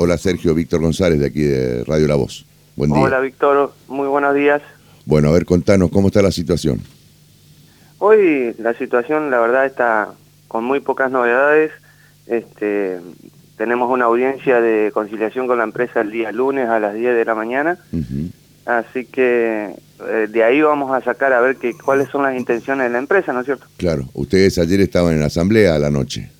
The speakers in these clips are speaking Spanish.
Hola Sergio, Víctor González de aquí de Radio La Voz. Buen día. Hola Víctor, muy buenos días. Bueno, a ver, contanos, ¿cómo está la situación? Hoy la situación, la verdad, está con muy pocas novedades. Este, tenemos una audiencia de conciliación con la empresa el día lunes a las 10 de la mañana. Así que eh, de ahí vamos a sacar a ver que, cuáles son las intenciones de la empresa, ¿no es cierto? Claro, ustedes ayer estaban en la asamblea a la noche.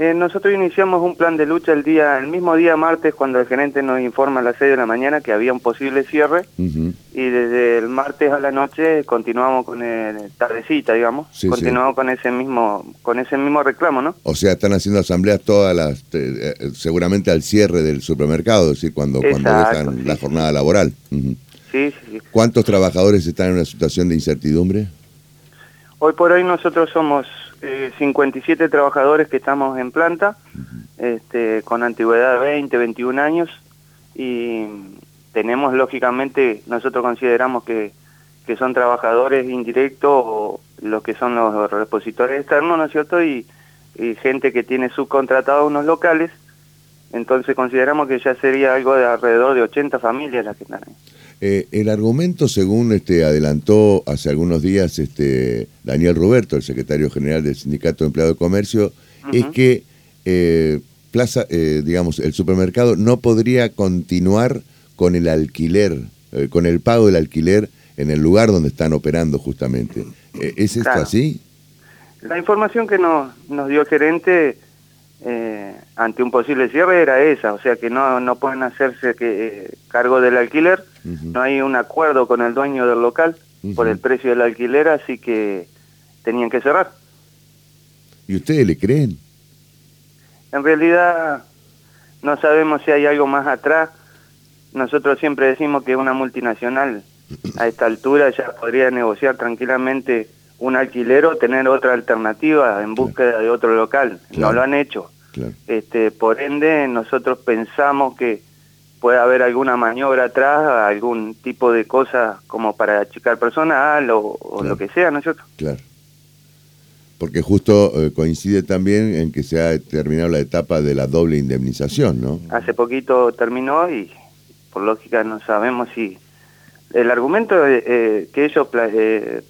Eh, nosotros iniciamos un plan de lucha el día, el mismo día martes, cuando el gerente nos informa a las 6 de la mañana que había un posible cierre, y desde el martes a la noche continuamos con el tardecita, digamos, continuamos con ese mismo, con ese mismo reclamo, ¿no? O sea, están haciendo asambleas todas las, eh, seguramente al cierre del supermercado, es decir, cuando, cuando dejan la jornada laboral. sí, sí. ¿Cuántos trabajadores están en una situación de incertidumbre? Hoy por hoy nosotros somos 57 eh, trabajadores que estamos en planta, este, con antigüedad de 20, 21 años, y tenemos lógicamente, nosotros consideramos que, que son trabajadores indirectos o los que son los repositores externos, ¿no es cierto? Y, y gente que tiene subcontratados unos locales, entonces consideramos que ya sería algo de alrededor de 80 familias las que están ahí. Eh, el argumento, según este adelantó hace algunos días este Daniel Roberto, el secretario general del Sindicato de Empleado de Comercio, es que eh, Plaza, eh, digamos, el supermercado no podría continuar con el alquiler, con el pago del alquiler en el lugar donde están operando justamente. ¿Es esto así? La información que nos, nos dio el gerente eh, ante un posible cierre era esa, o sea que no, no pueden hacerse que, eh, cargo del alquiler, no hay un acuerdo con el dueño del local por el precio del alquiler, así que tenían que cerrar. ¿Y ustedes le creen? En realidad no sabemos si hay algo más atrás. Nosotros siempre decimos que una multinacional a esta altura ya podría negociar tranquilamente un alquiler o tener otra alternativa en búsqueda de otro local. No lo han hecho. Este, por ende, nosotros pensamos que puede haber alguna maniobra atrás, algún tipo de cosa como para achicar personal o, lo que sea, ¿no es cierto? Claro. Porque justo eh, coincide también en que se ha terminado la etapa de la doble indemnización, ¿no? Hace poquito terminó y por lógica no sabemos si... El argumento eh, eh, que ellos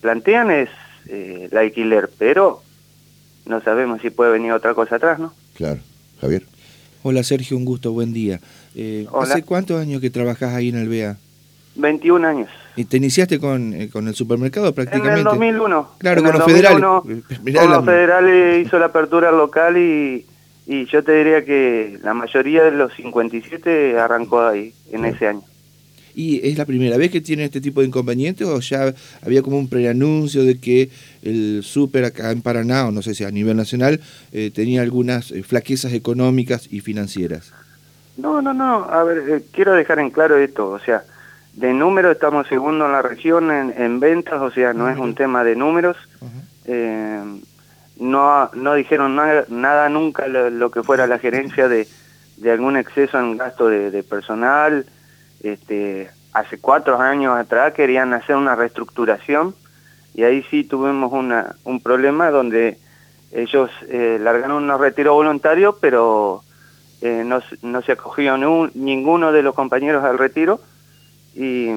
plantean es eh, el alquiler, pero no sabemos si puede venir otra cosa atrás, ¿no? Claro. Javier. Hola Sergio, un gusto, buen día. Eh, ¿Hace cuántos años que trabajás ahí en el BEA? 21 años. ¿Y te iniciaste con, eh, con el supermercado prácticamente? En el 2001. Claro, con los federales. Con los federales hizo la apertura local y, y yo te diría que la mayoría de los 57 arrancó ahí, en ese año. ¿Y es la primera vez que tiene este tipo de inconvenientes o ya había como un preanuncio de que el súper acá en Paraná, o no sé si a nivel nacional, eh, tenía algunas eh, flaquezas económicas y financieras? No, no, no. A ver, eh, quiero dejar en claro esto. O sea, de número estamos segundo en la región en, ventas, o sea, no es un tema de números. no, no dijeron nada, nunca lo, que fuera la gerencia de, de algún exceso en gasto de, de personal este, hace cuatro años atrás querían hacer una reestructuración y ahí sí tuvimos una, un problema donde ellos eh, largaron un retiro voluntario, pero eh, no, no, se acogió ninguno de los compañeros al retiro y,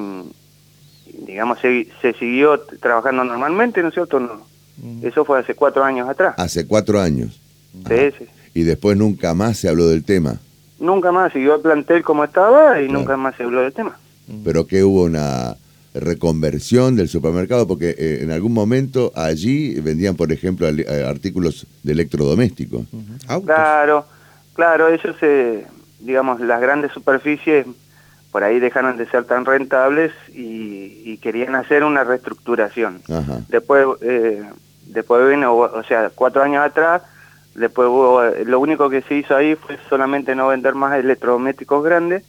digamos, se, se, siguió trabajando normalmente, ¿no es cierto? No. Eso fue hace cuatro años atrás. Hace cuatro años. Sí, sí. Y después nunca más se habló del tema nunca más siguió el plantel como estaba y nunca más se habló del tema. Pero que hubo una reconversión del supermercado, porque eh, en algún momento allí vendían, por ejemplo, eh, artículos de electrodomésticos. Claro, claro, ellos, eh, digamos, las grandes superficies por ahí dejaron de ser tan rentables y, querían hacer una reestructuración. Después, eh, después vino, o sea, cuatro años atrás, Después lo único que se hizo ahí fue solamente no vender más electrodomésticos grandes,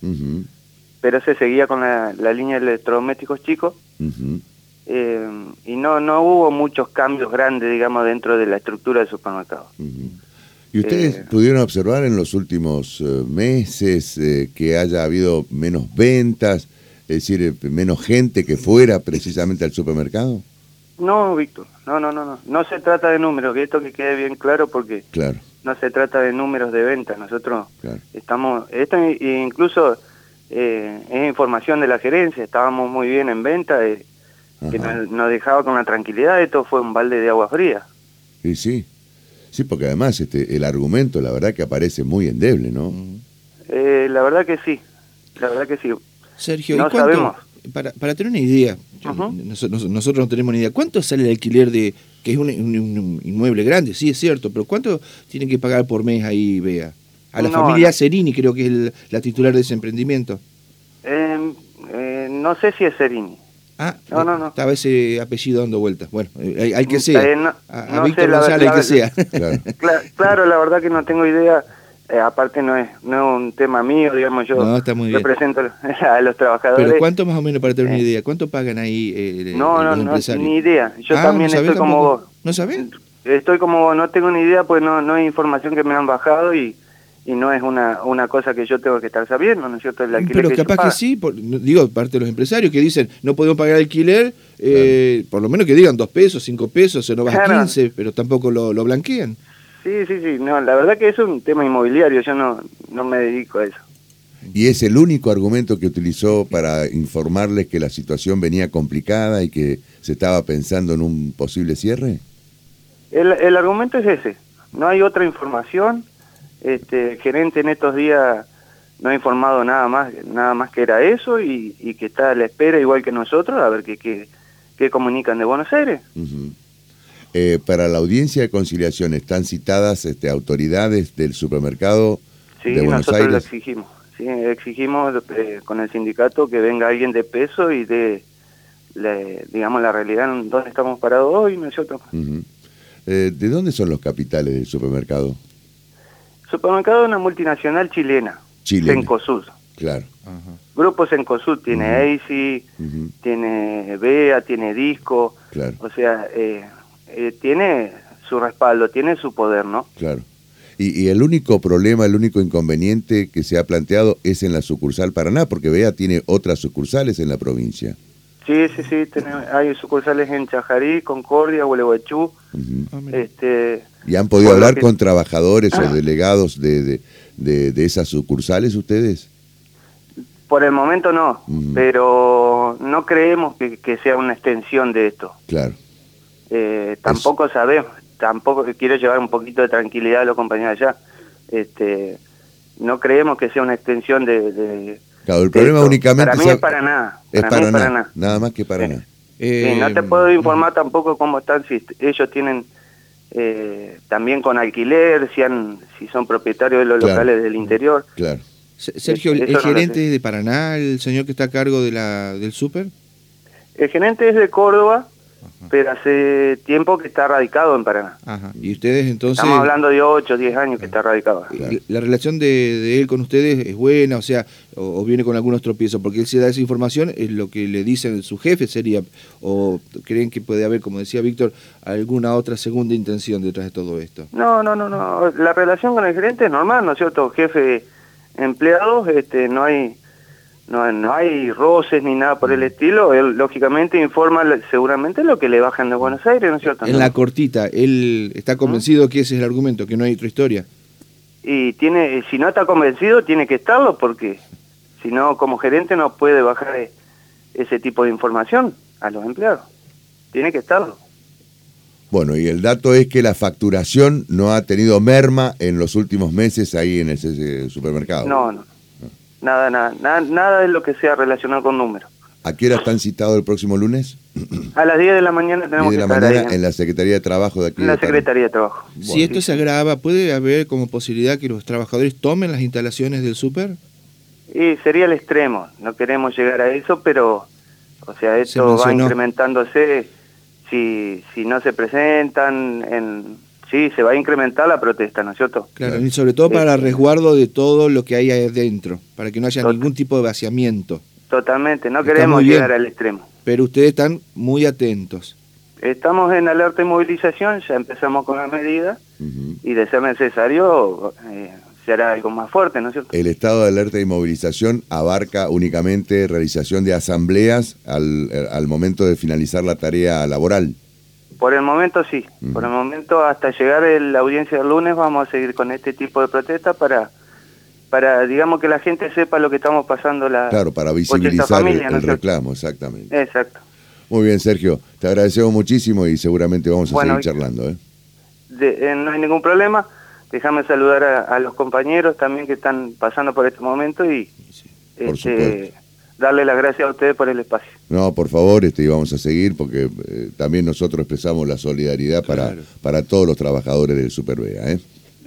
pero se seguía con la, línea de electrodomésticos chicos. Eh, y no no hubo muchos cambios grandes, digamos, dentro de la estructura del supermercado. ¿Y ustedes eh, pudieron observar en los últimos eh, meses que haya habido menos ventas, es decir, menos gente que fuera precisamente al supermercado? No, Víctor, no, no, no, no. No se trata de números, que esto que quede bien claro porque claro. no se trata de números de venta, nosotros estamos, esto incluso eh, es información de la gerencia, estábamos muy bien en venta, eh, que nos, dejaba con la tranquilidad, esto fue un balde de agua fría. Sí, sí, sí, porque además este, el argumento, la verdad que aparece muy endeble, ¿no? Eh, la verdad que sí, la verdad que sí. Sergio, no sabemos. Para, para tener una idea, nosotros, no tenemos ni idea, ¿cuánto sale el alquiler de, que es un, inmueble grande, sí es cierto, pero ¿cuánto tienen que pagar por mes ahí, vea? A la familia Serini creo que es la titular de ese emprendimiento. Em, eh, no sé si es Serini. Ah, no, no, no. Estaba ese apellido dando vueltas. Bueno, hay, hay que ser. Eh, a, Víctor González, hay que sea. claro. la verdad que no tengo idea. Eh, aparte no es, no es un tema mío, digamos, yo represento a los trabajadores. Pero ¿cuánto más o menos para tener una idea? ¿Cuánto pagan ahí eh, no, no, no, ni idea. Yo ah, también estoy como vos. ¿No sabés? Estoy como vos, no tengo ni idea, pues no, no hay información que me han bajado y y no es una, una cosa que yo tengo que estar sabiendo, ¿no es cierto? El alquiler Pero capaz que sí, digo, parte de los empresarios que dicen, no podemos pagar alquiler, eh, por lo menos que digan dos pesos, cinco pesos, se nos va a 15, pero tampoco lo, lo, blanquean. Sí, sí, sí, no, la verdad que es un tema inmobiliario, yo no, no me dedico a eso. ¿Y es el único argumento que utilizó para informarles que la situación venía complicada y que se estaba pensando en un posible cierre? El, el argumento es ese, no hay otra información, este, el gerente en estos días no ha informado nada más, nada más que era eso y, que está a la espera igual que nosotros a ver qué, qué, comunican de Buenos Aires. Eh, para la audiencia de conciliación, ¿están citadas este, autoridades del supermercado de Buenos nosotros lo exigimos. Sí, exigimos eh, con el sindicato que venga alguien de peso y de, digamos, la realidad en dónde estamos parados hoy nosotros. Eh, ¿De dónde son los capitales del supermercado? Supermercado de una multinacional chilena, chilena. Sencosud. Claro. Grupo Sencosud tiene uh tiene BEA, tiene Disco, claro. o sea, eh, eh, tiene su respaldo, tiene su poder, ¿no? Claro. Y, el único problema, el único inconveniente que se ha planteado es en la sucursal Paraná, porque BEA tiene otras sucursales en la provincia. Sí, sí, sí, hay sucursales en Chajarí, Concordia, Gualeguaychú, este, ¿Y han podido hablar con trabajadores o ah. delegados de, de, esas sucursales ustedes? Por el momento no, pero no creemos que, sea una extensión de esto. Claro. Eh, tampoco sabemos, tampoco quiero llevar un poquito de tranquilidad a los compañeros allá. Este, no creemos que sea una extensión de... claro, el problema únicamente... Para mí es para nada. Es para, nada, nada, más que para nada. no te puedo informar tampoco cómo están, si ellos tienen eh, también con alquiler, si, han, si son propietarios de los locales del interior. Claro. Sergio, ¿el, gerente de Paraná, el señor que está a cargo de la, del súper? El gerente es de Córdoba, pero hace tiempo que está radicado en Paraná. ¿Y ustedes entonces...? Estamos hablando de 8 o 10 años que está radicado. ¿La relación de, él con ustedes es buena? O sea, o, viene con algunos tropiezos? Porque él se da esa información, es lo que le dicen su jefe sería, o creen que puede haber, como decía Víctor, alguna otra segunda intención detrás de todo esto. No, no, no, no. La relación con el gerente es normal, ¿no es cierto? Jefe empleados, este, no hay no, no hay roces ni nada por el mm. estilo, él lógicamente informa seguramente lo que le bajan de Buenos Aires, ¿no es cierto? En la cortita, él está convencido que ese es el argumento, que no hay otra historia. Y tiene, si no está convencido, tiene que estarlo, porque si no, como gerente no puede bajar e, ese tipo de información a los empleados. Tiene que estarlo. Bueno, y el dato es que la facturación no ha tenido merma en los últimos meses ahí en ese supermercado. No, no nada, nada, nada, nada de lo que sea relacionado con números. ¿A qué hora están citados el próximo lunes? A las 10 de la mañana tenemos 10 de la mañana en la Secretaría de Trabajo de aquí. En la Secretaría de Trabajo. Si esto se agrava, ¿puede haber como posibilidad que los trabajadores tomen las instalaciones del súper? Y sería el extremo, no queremos llegar a eso, pero, o sea, esto va incrementándose si, si no se presentan en sí, se va a incrementar la protesta, ¿no es cierto? Claro, y sobre todo para el resguardo de todo lo que hay ahí adentro, para que no haya ningún tipo de vaciamiento. Totalmente, no queremos llegar al extremo. Pero ustedes están muy atentos. Estamos en alerta y movilización, ya empezamos con la medida y de ser necesario eh, será algo más fuerte, ¿no es cierto? El estado de alerta y movilización abarca únicamente realización de asambleas al, al momento de finalizar la tarea laboral Por el momento sí, por el momento hasta llegar la audiencia del lunes vamos a seguir con este tipo de protesta para, para digamos que la gente sepa lo que estamos pasando la Claro, para visibilizar el, reclamo, exactamente. Exacto. Muy bien, Sergio, te agradecemos muchísimo y seguramente vamos a seguir charlando. ¿eh? Eh, no hay ningún problema, déjame saludar a, los compañeros también que están pasando por este momento y este, darle las gracias a ustedes por el espacio. No, por favor, este, vamos a seguir porque eh, también nosotros expresamos la solidaridad para, para todos los trabajadores del Supervea. ¿eh?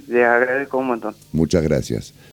Les agradezco un montón. Muchas gracias.